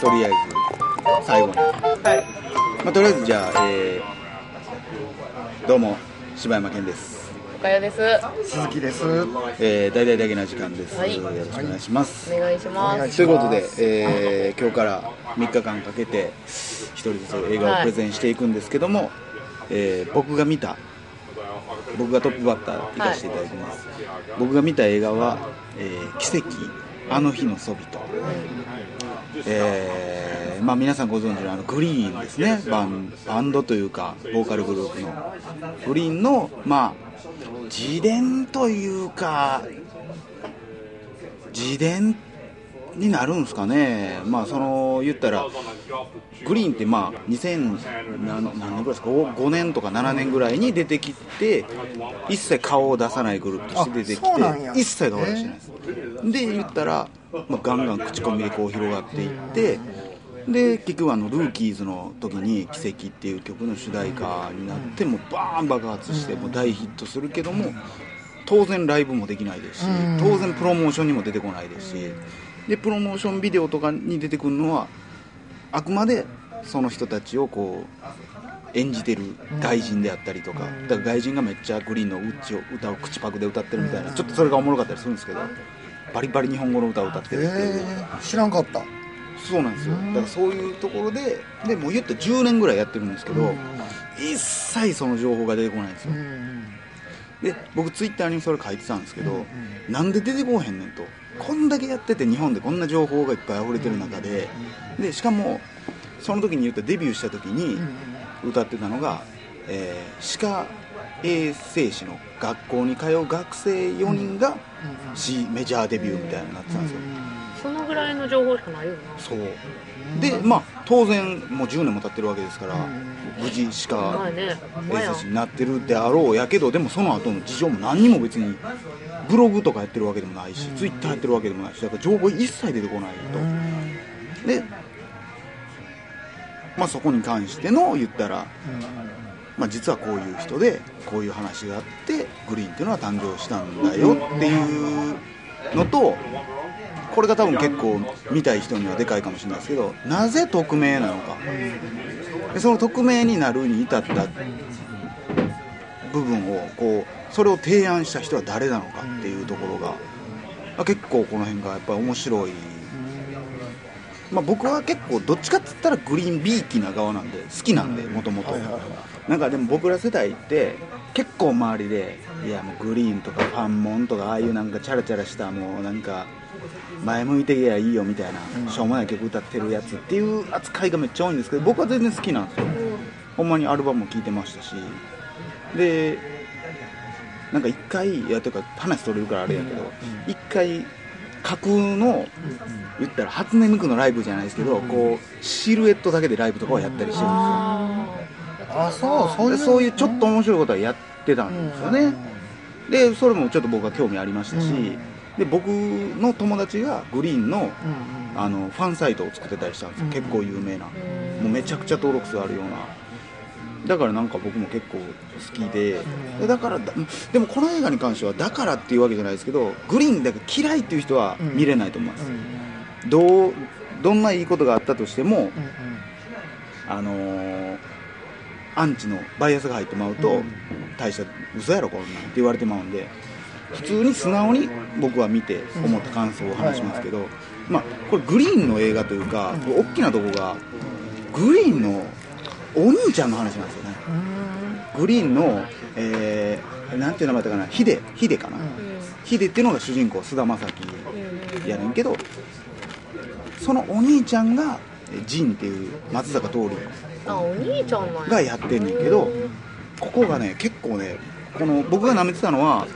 とりあえず最後に、はい。まあ、とりあえずじゃあ、えーどうも柴山健です、おかよです。鈴木です。えー、大々だけな時間です、はい。よろしくお願いします、お願いします。ということで、えー今日から3日間かけて一人ずつ映画をプレゼンしていくんですけども、えー僕が見た僕がトップバッター行かせていただきます、僕が見た映画は「えー奇跡あの日のソビト」えーまあ、皆さんご存知のあのグリーンですね。バンバンドというかボーカルグループの。グリーンのまあ自伝というか自伝になるんですかね、まあ、その言ったら、グリーンって、まあ、2000何何年ぐらいですか？5、5年とか7年ぐらいに出てきて、一切顔を出さないグループとして出てきて、一切顔を出してないです。で、言ったら、まあ、ガンガン口コミでこう広がっていって、で結局あのルーキーズの時に「奇跡」っていう曲の主題歌になってもうバーン爆発してもう大ヒットするけども当然ライブもできないですしうん。当然プロモーションにも出てこないですしでプロモーションビデオとかに出てくるのはあくまでその人たちをこう演じてる外人であったりとかだから外人がめっちゃグリーンのうちを歌を口パクで歌ってるみたいなちょっとそれがおもろかったりするんですけどバリバリ日本語の歌を歌ってるっていう。えー、知らんかった。そうなんですよ。だからそういうところででもう言ったら10年ぐらいやってるんですけど、一切その情報が出てこないんですよ、で僕ツイッターにそれ書いてたんですけど、なんで出てこへんねんと。こんだけやってて日本でこんな情報がいっぱい溢れてる中で。でしかもその時に言ったデビューした時に歌ってたのが、えー歯科衛生士の学校に通う学生4人が C メジャーデビューみたいになってたんですよ、そのぐらいの情報しかないよなそう。でまあ当然もう10年も経ってるわけですから、無事歯科まあねほんまや。衛生士になってるであろうやけどでもその後の事情も何にも別にブログとかやってるわけでもないし、ツイッターやってるわけでもないしだから情報一切出てこないと、で、まあ、そこに関しての言ったら、まあ、実はこういう人でこういう話があってグリーンっていうのは誕生したんだよっていうのとこれが多分結構見たい人にはでかいかもしれないですけどなぜ匿名なのか。でその匿名になるに至った部分をこうそれを提案した人は誰なのかっていうところがあ結構この辺がやっぱり面白い、まあ、僕は結構どっちかって言ったらグリーンビーキな側なんで好きなんでもともとなんかでも僕ら世代って結構周りでいやもうグリーンとかファンモンとかああいうなんかチャラチャラしたもうなんか前向いていやいいよみたいな、しょうもない曲歌ってるやつっていう扱いがめっちゃ多いんですけど僕は全然好きなんですよ、ほんまにアルバムも聴いてましたし。でなんか一回いやというか話取れるからあれやけど一回架空の言ったら初音ミクのライブじゃないですけどこうシルエットだけでライブとかはやったりしてるんですよあそうそういうでそういうちょっと面白いことはやってたんですよね、でそれもちょっと僕は興味ありましたし、で僕の友達がグリーンのあのファンサイトを作ってたりしたんですよ、結構有名な、もうめちゃくちゃ登録数あるような。だからなんか僕も結構好きででだからだでもこの映画に関してはだからっていうわけじゃないですけどグリーンだけ嫌いっていう人は見れないと思います、どうどんないいことがあったとしても、あのーアンチのバイアスが入ってまうと、大した嘘やろこんなんって言われてまうんで普通に素直に僕は見て思った感想を話しますけど、まあこれグリーンの映画というか、大きなとこがグリーンのお兄ちゃんの話なんですよね、グリーンの、えー、なんていう名前だったかなヒデヒデかな、ヒデっていうのが主人公菅田将暉やねんけどそのお兄ちゃんがえージンっていう松坂桃李あお兄ちゃんがやってんねんけどここがね結構ねこの僕が舐めてたのは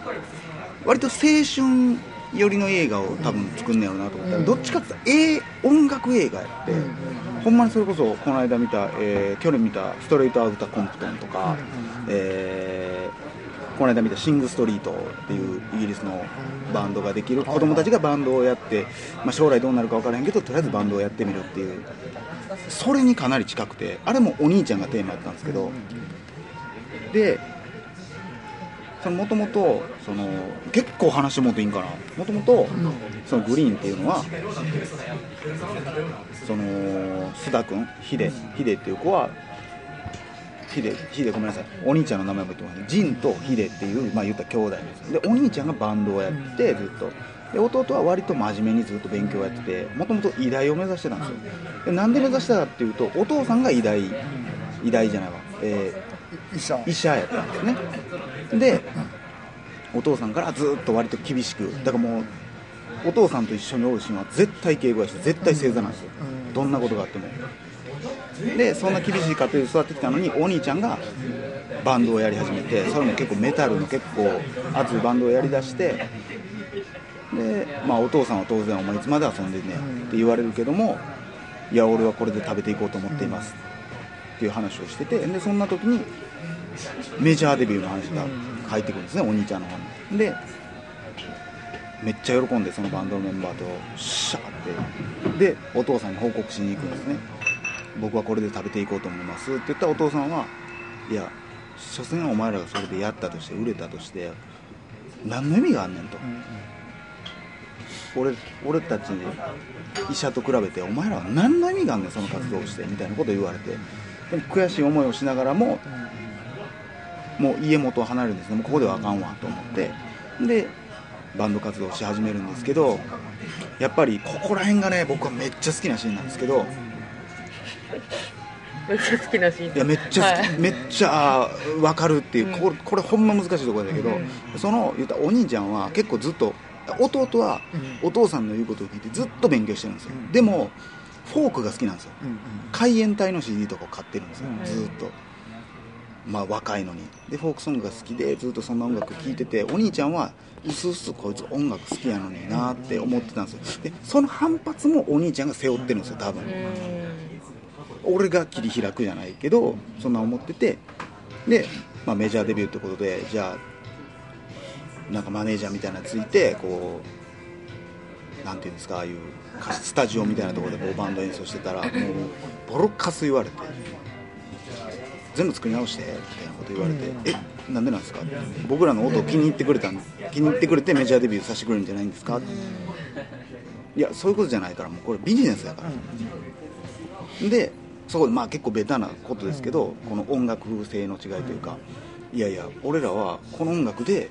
割と青春寄りの映画を多分作んねやろうなと思ったら、どっちかって言ったらえ音楽映画やって、ほんまにそれこそこの間見た、えー去年見た「ストレート・アウタ・コンプトン」とか、えーこの間見た「シング・ストリート」っていうイギリスのバンドができる子供たちがバンドをやって、まあ、将来どうなるか分からへんけどとりあえずバンドをやってみるっていう。それにかなり近くてあれもお兄ちゃんがテーマやったんですけどでそのもともとその結構話もうていいんかな。もともとそのグリーンっていうのはその須田君ヒデヒデっていう子はヒデヒデごめんなさい。お兄ちゃんの名前も言ってますジンとヒデっていうまあ言ったら兄弟です。よでお兄ちゃんがバンドをやってずっと。で弟は割と真面目にずっと勉強をやっててもともと医大を目指してたんですよ。でなんで目指したかっていうとお父さんが医大医大じゃないわ、え医者。ー医者やったんですね。でお父さんからずっと割と厳しくだからもうお父さんと一緒におるシーンは絶対敬語やし絶対正座なんですよ、うん。どんなことがあってもでそんな厳しい家庭で育ってきたのにお兄ちゃんがバンドをやり始めてそれも結構メタルの結構熱いバンドをやりだしてで、まあ、お父さんは当然お前いつまで遊んでんねんって言われるけどもいや俺はこれで食べていこうと思っていますっていう話をしててでそんな時にメジャーデビューの話が入ってくるんですねお兄ちゃんの方に。でめっちゃ喜んでそのバンドのメンバーとシャーってでお父さんに報告しに行くんですね。僕はこれで食べていこうと思います。って言ったらお父さんはいや所詮お前らがそれでやったとして売れたとして何の意味があんねんと、俺俺たち医者と比べてお前らは何の意味があんねんその活動をしてみたいなことを言われて。でも悔しい思いをしながらももう家元を離れるんですね。もうここではあかんわと思って。でバンド活動をし始めるんですけどやっぱりここら辺がね僕はめっちゃ好きなシーンなんですけどめっちゃ好きなシーン。いやめっちゃ好き、はい。めっちゃ分かるっていう、これこれほんま難しいところだけど、その言ったらお兄ちゃんは結構ずっと弟はお父さんの言うことを聞いてずっと勉強してるんですよ、うん。でもフォークが好きなんですよ。うんうん海援隊の CD とかを買ってるんですよ、うん。ずっと。まあ若いのに。でフォークソングが好きでずっとそんな音楽聴いててお兄ちゃんはうすうすこいつ音楽好きやのになって思ってたんですよ。でその反発もお兄ちゃんが背負ってるんですよ多分、うん俺が切り開くじゃないけどそんな思っててで、まあ、メジャーデビューってことでじゃあなんかマネージャーみたいなのついてこうなんていうんですかああいうスタジオみたいなところでこうバンド演奏してたらもうボロッカス言われて全部作り直してみたいなこと言われて、えなんでなんですか？僕らの音を気に入ってくれたん気に入ってくれてメジャーデビューさせてくれるんじゃないんですか？いやそういうことじゃないからもうこれビジネスだから、でそこでまあ結構ベタなことですけど、この音楽性の違いというか、いやいや俺らはこの音楽で、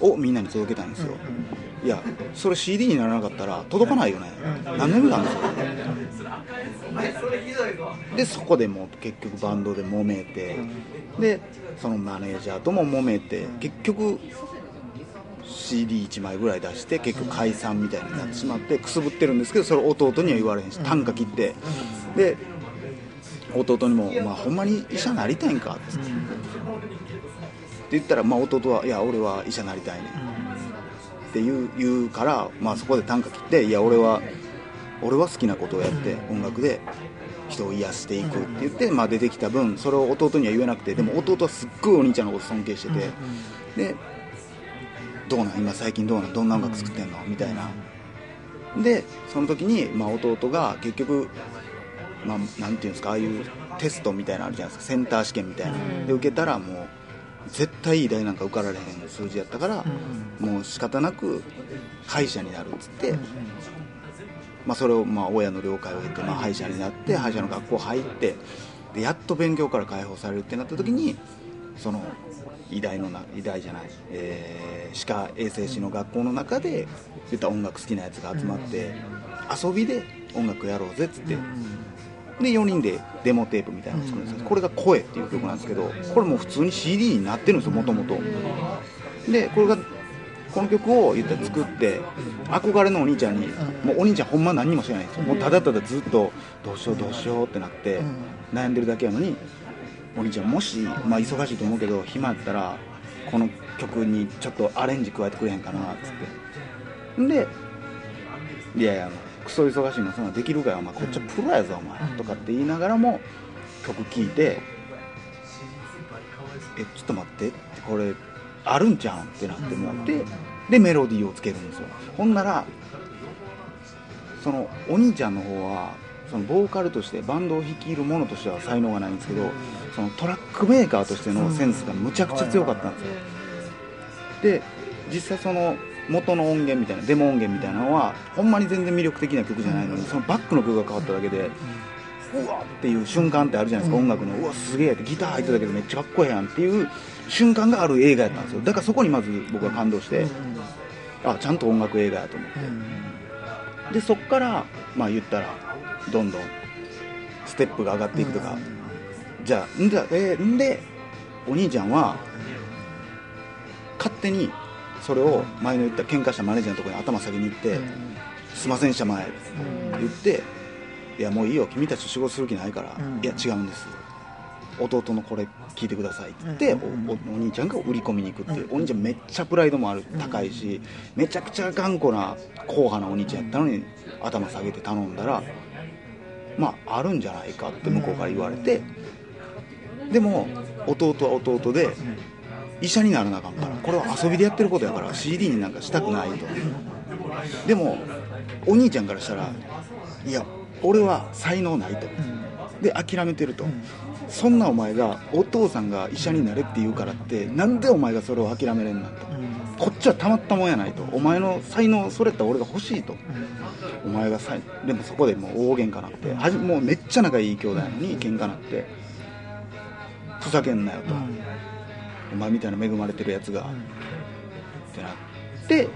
をみんなに届けたいんですよ、いやそれ CD にならなかったら届かないよね、何の意味があるんですよでそこでもう結局バンドで揉めて、でそのマネージャーとも揉めて結局 CD1 枚ぐらい出して結局解散みたいになってしまってくすぶってるんですけどそれ弟には言われへんし短歌切って。で弟にも「まあ、ほんまに医者なりたいんか」って言ったら、まあ、弟は「いや俺は医者なりたいねん」って言う言うから、まあ、そこで短歌切って「いや俺は俺は好きなことをやって音楽で人を癒していく」って言って、まあ、出てきた分それを弟には言えなくてでも弟はすっごいお兄ちゃんのこと尊敬しててでどうなん今最近どうなんどんな音楽作ってんのみたいな。でその時に、まあ、弟が結局、まあ、なんていうんですかああいうテストみたいなのあるじゃないですかセンター試験みたいな。で受けたらもう絶対いい大なんか受かられへん数字やったからもう仕方なく歯医者になるっつって、まあ、それをまあ親の了解を得てまあ歯医者になって歯医者の学校入ってでやっと勉強から解放されるってなった時にその医大のな医大じゃない、えー歯科衛生士の学校の中でそういった音楽好きなやつが集まって遊びで音楽やろうぜっつってで4人でデモテープみたいなのを作るんですよ。これが「声」っていう曲なんですけどこれもう普通に CD になってるんですよもともとでこれがこの曲を言ったら作って憧れのお兄ちゃんにもうお兄ちゃんほんま何にも知らないんですよ。もうただただずっとどうしようどうしようってなって悩んでるだけやのにお兄ちゃんもし、まあ、忙しいと思うけど暇やったらこの曲にちょっとアレンジ加えてくれへんかなっつって。んでいやいやクソ忙しいのそんなんできるかよお前。こっちはプロやぞお前。とかって言いながらも曲聴いてえちょっと待ってってこれあるんちゃうん？ってなってもってでメロディーをつけるんですよ。ほんならそのお兄ちゃんの方はそのボーカルとしてバンドを率いる者としては才能がないんですけどそのトラックメーカーとしてのセンスがむちゃくちゃ強かったんですよ。で実際その元の音源みたいなデモ音源みたいなのはほんまに全然魅力的な曲じゃないのにそのバックの曲が変わっただけでうわっていう瞬間ってあるじゃないですか、うん。音楽のうわすげえってギター入ってただけどめっちゃかっこええやんっていう瞬間がある映画やったんですよ。だからそこにまず僕は感動して、あちゃんと音楽映画やと思って、でそっからまあ言ったらどんどんステップが上がっていくとか、じゃあんで,、えーんでお兄ちゃんは勝手にそれを前の言った喧嘩したマネージャーのところに頭下げに行って「すいませんした前」って言って「いやもういいよ君たちと仕事する気ないから、うん。いや違うんです。弟のこれ聞いてください」って言って、お兄ちゃんが売り込みに行くっていう、お兄ちゃんめっちゃプライドもある高いしめちゃくちゃ頑固な硬派なお兄ちゃんやったのに頭下げて頼んだらまああるんじゃないかって向こうから言われてでも弟は弟で医者にならなあかんから。これは遊びでやってることやから CD になんかしたくないと。でもお兄ちゃんからしたらいや俺は才能ないと。で諦めてると。そんなお前がお父さんが医者になれって言うからってなんでお前がそれを諦めれんなんと。こっちはたまったもんやないと。お前の才能それったら俺が欲しいと。お前がさでもそこでもう大喧嘩なってはじもうめっちゃ仲いい兄弟やのに喧嘩なってふざけんなよと、お前みたいな恵まれてるやつが、ってなって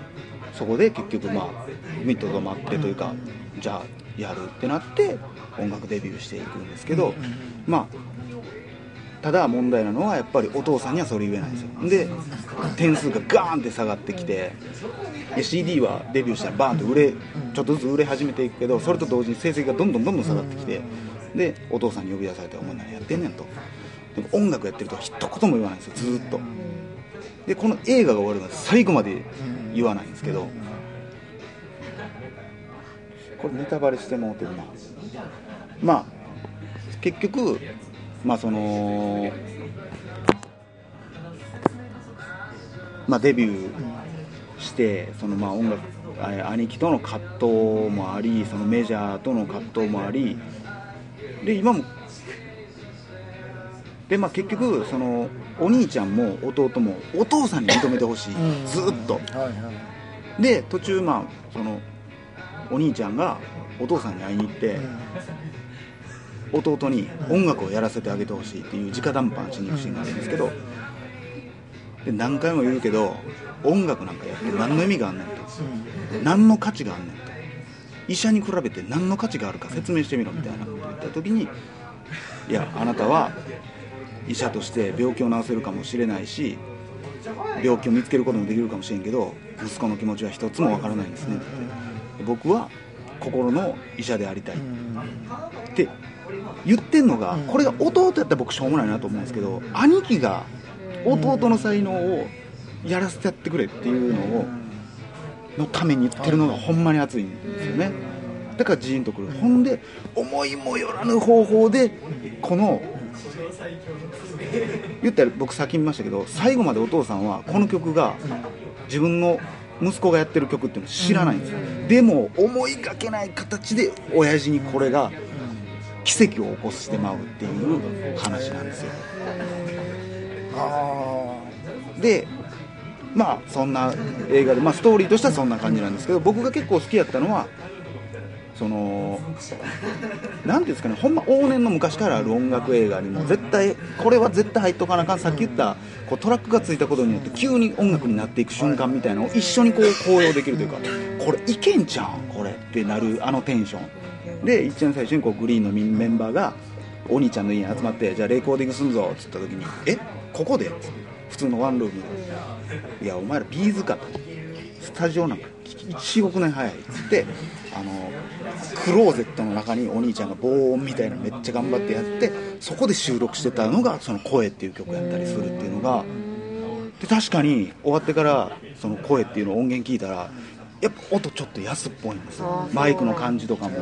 そこで結局まあ踏みとどまってというか、じゃあやるってなって音楽デビューしていくんですけど、まあただ問題なのはやっぱりお父さんにはそれ言えないんですよ。で点数がガーンって下がってきてで CD はデビューしたらバーンと売れちょっとずつ売れ始めていくけどそれと同時に成績がどんどんどんどん下がってきてでお父さんに呼び出されて「お前何やってんねん」とでも音楽やってると一言も言わないんですよずっと。でこの映画が終わるまで最後まで言わないんですけどこれネタバレしてもうてるな。まあ結局まあそのまあデビューしてそのまあ音楽兄貴との葛藤もありそのメジャーとの葛藤もありで今もでまあ結局そのお兄ちゃんも弟もお父さんに認めてほしい。ずーっと。はいはい。で途中まあそのお兄ちゃんがお父さんに会いに行って弟に音楽をやらせてあげてほしいっていう直談判しに行くシーンがあるんですけどで何回も言うけど音楽なんかやって何の意味があんねんと。何の価値があんねんと。医者に比べて何の価値があるか説明してみろみたいなこと言った時にいやあなたは医者として病気を治せるかもしれないし病気を見つけることもできるかもしれんけど息子の気持ちは一つもわからないんですね。って僕は心の医者でありたい。って言ってんのがこれが弟やったら僕しょうもないなと思うんですけど兄貴が弟の才能をやらせてやってくれっていうのをのために言ってるのがほんまに熱いんですよね。だからジーンとくる。ほんで思いもよらぬ方法でこの言ったら僕先見ましたけど最後までお父さんはこの曲が自分の息子がやってる曲っていうの知らないんですよ。でも思いがけない形で親父にこれが奇跡を起こしてまうっていう話なんですよ。あでまあそんな映画で、まあ、ストーリーとしてはそんな感じなんですけど僕が結構好きやったのはその何ていうんですかねほんま往年の昔からある音楽映画にも絶対これは絶対入っとかなあかん。さっき言ったこうトラックがついたことによって急に音楽になっていく瞬間みたいなのを一緒にこう高揚できるというかこれいけんじゃん？これってなるあのテンション。で一番最初にこうグリーンのメンバーがお兄ちゃんの家に集まってじゃあレコーディングすんぞっつった時に「え？ここで?」普通のワンルームで。いやお前らビーズかと。スタジオなんか1億年早い。っつってあのクローゼットの中にお兄ちゃんが防音みたいなのめっちゃ頑張ってやってそこで収録してたのがその「声」っていう曲やったりするっていうのがで確かに終わってからその「声」っていうのを音源聞いたらやっぱ音ちょっと安っぽいんですあよーマイクの感じとかも。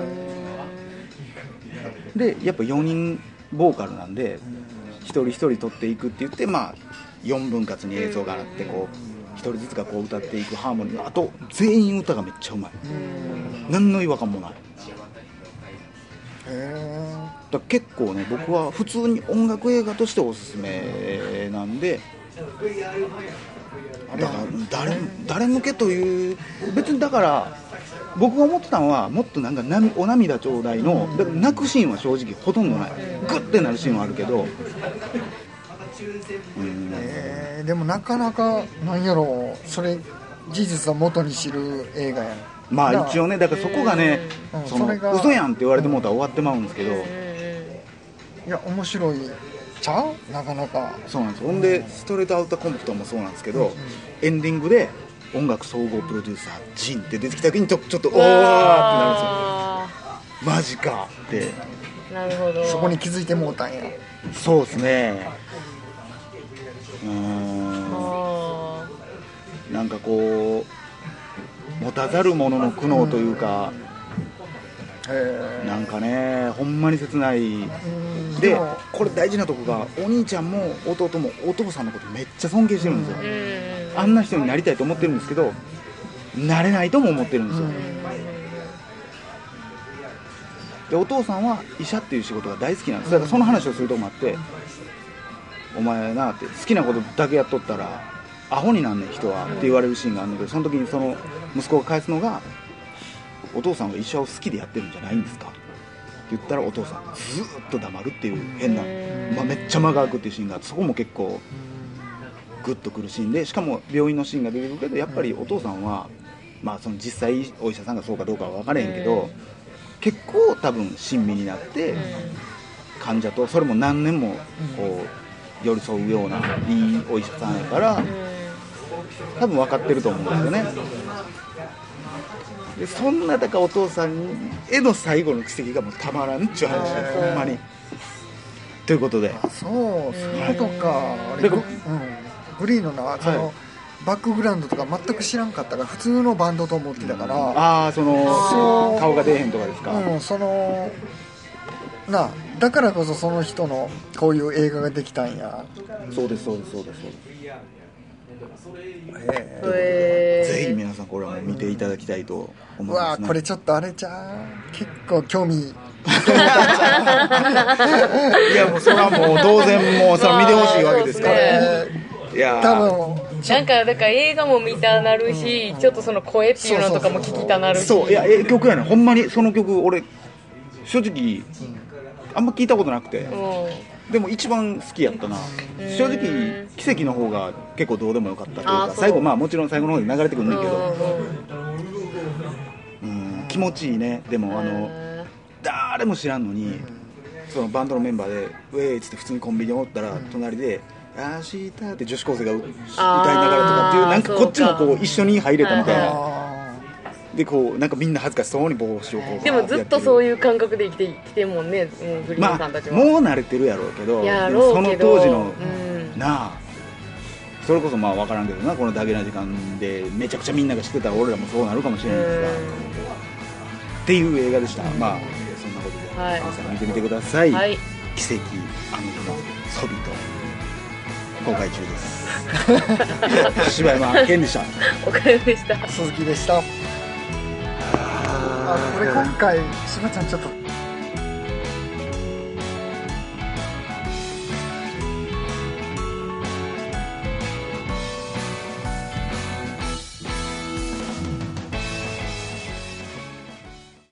でやっぱ4人ボーカルなんで一人一人取っていくって言ってまあ4分割に映像があってこう一人ずつがこう歌っていくハーモニーあと全員歌がめっちゃうまい。何の違和感もない。だ結構ね僕は普通に音楽映画としておすすめなんで。だから誰誰向けという別にだから僕が思ってたのはもっとなんかなお涙ちょうだいのだから泣くシーンは正直ほとんどない。グッてなるシーンはあるけどうんえーでもなかなかなんやろうそれ事実を元に知る映画や。んまあ一応ねだからそこがねうんそのそ嘘やんって言われてもうたら終わってまうんですけど。うんうんいや面白い。ちゃう？なかなか。そうなんです。ほんでストレートアウターコンプトもそうなんですけどエンディングで音楽総合プロデューサージンって出てきた時にちょちょっとおーってなるんですよ。あマジかって。ーなるほど。そこに気づいてもうたんや。そうですねうーん。あなんかこう持たざる者の苦悩というか、へなんかねほんまに切ない。えでもこれ大事なとこがお兄ちゃんも弟もお父さんのことめっちゃ尊敬してるんですよ、あんな人になりたいと思ってるんですけどなれないとも思ってるんですよ、うん。でお父さんは医者っていう仕事が大好きなんです。だからその話をするとこもあってお前なって好きなことだけやっとったらアホになんねん人はって言われるシーンがあるんだけどその時にその息子が返すのがお父さんは医者を好きでやってるんじゃないんですか？って言ったらお父さんずーっと黙るっていう変な、まあ、めっちゃ間が空くっていうシーンがあってそこも結構グッとくるシーンでしかも病院のシーンが出てくるけどやっぱりお父さんは、まあ、その実際お医者さんがそうかどうかは分からへんけど、結構多分親身になって、患者とそれも何年もこう寄り添うようないいお医者さんやから多分分かってると思うんですよね。でそんなだからお父さんへの最後の奇跡がもうたまらんっちゅう話ですほんまに。ということで。あそうそうい。うことかグ,、うん、グリーンのなその、はいバックグラウンドとか全く知らんかったから普通のバンドと思ってたから、ああその顔が出えへんとかですか、うん、そのなあだからこそその人のこういう映画ができたんや。そうですそうですそうです。そうですへへーぜひ皆さんこれはもう見ていただきたいとえ思いうますね。わこれちょっとあれちゃう？結構興味。いやもうそれはもう当然もうそれは見てほしいわけですから、えいや。ー多分。なんかだから映画も見たなるし、ちょっとその声っていうのとかも聞きたなるし。そういやええ曲やねん。ほんまにその曲俺正直あんま聞いたことなくて。うん。でも一番好きやったな。正直奇跡の方が結構どうでもよかったというか最後まあもちろん最後の方で流れてくるんだけど、うん気持ちいいね。でもあの誰も知らんのにそのバンドのメンバーで「ウェーイ!」っつって普通にコンビニにおったら隣で「明日」って女子高生が歌いながらとかっていうなんかこっちもこう一緒に入れたみたいな。あでこうなんかみんな恥ずかしそうに帽子をこうでもずっとそういう感覚で生きてきてんもんね、もうグリーまあンさんたちは、もう慣れてるやろうけどその当時の、うん。なあそれこそまあ分からんけどなこのだけな時間でめちゃくちゃみんなが知ってたら俺らもそうなるかもしれないですがっていう映画でした、まあそんなことで、はい。皆さん見てみてください、はい。奇跡あの日のソビト公開中です。柴山健でしたおかげでした。ー鈴木でした。あこれ今回しばちゃんちょっと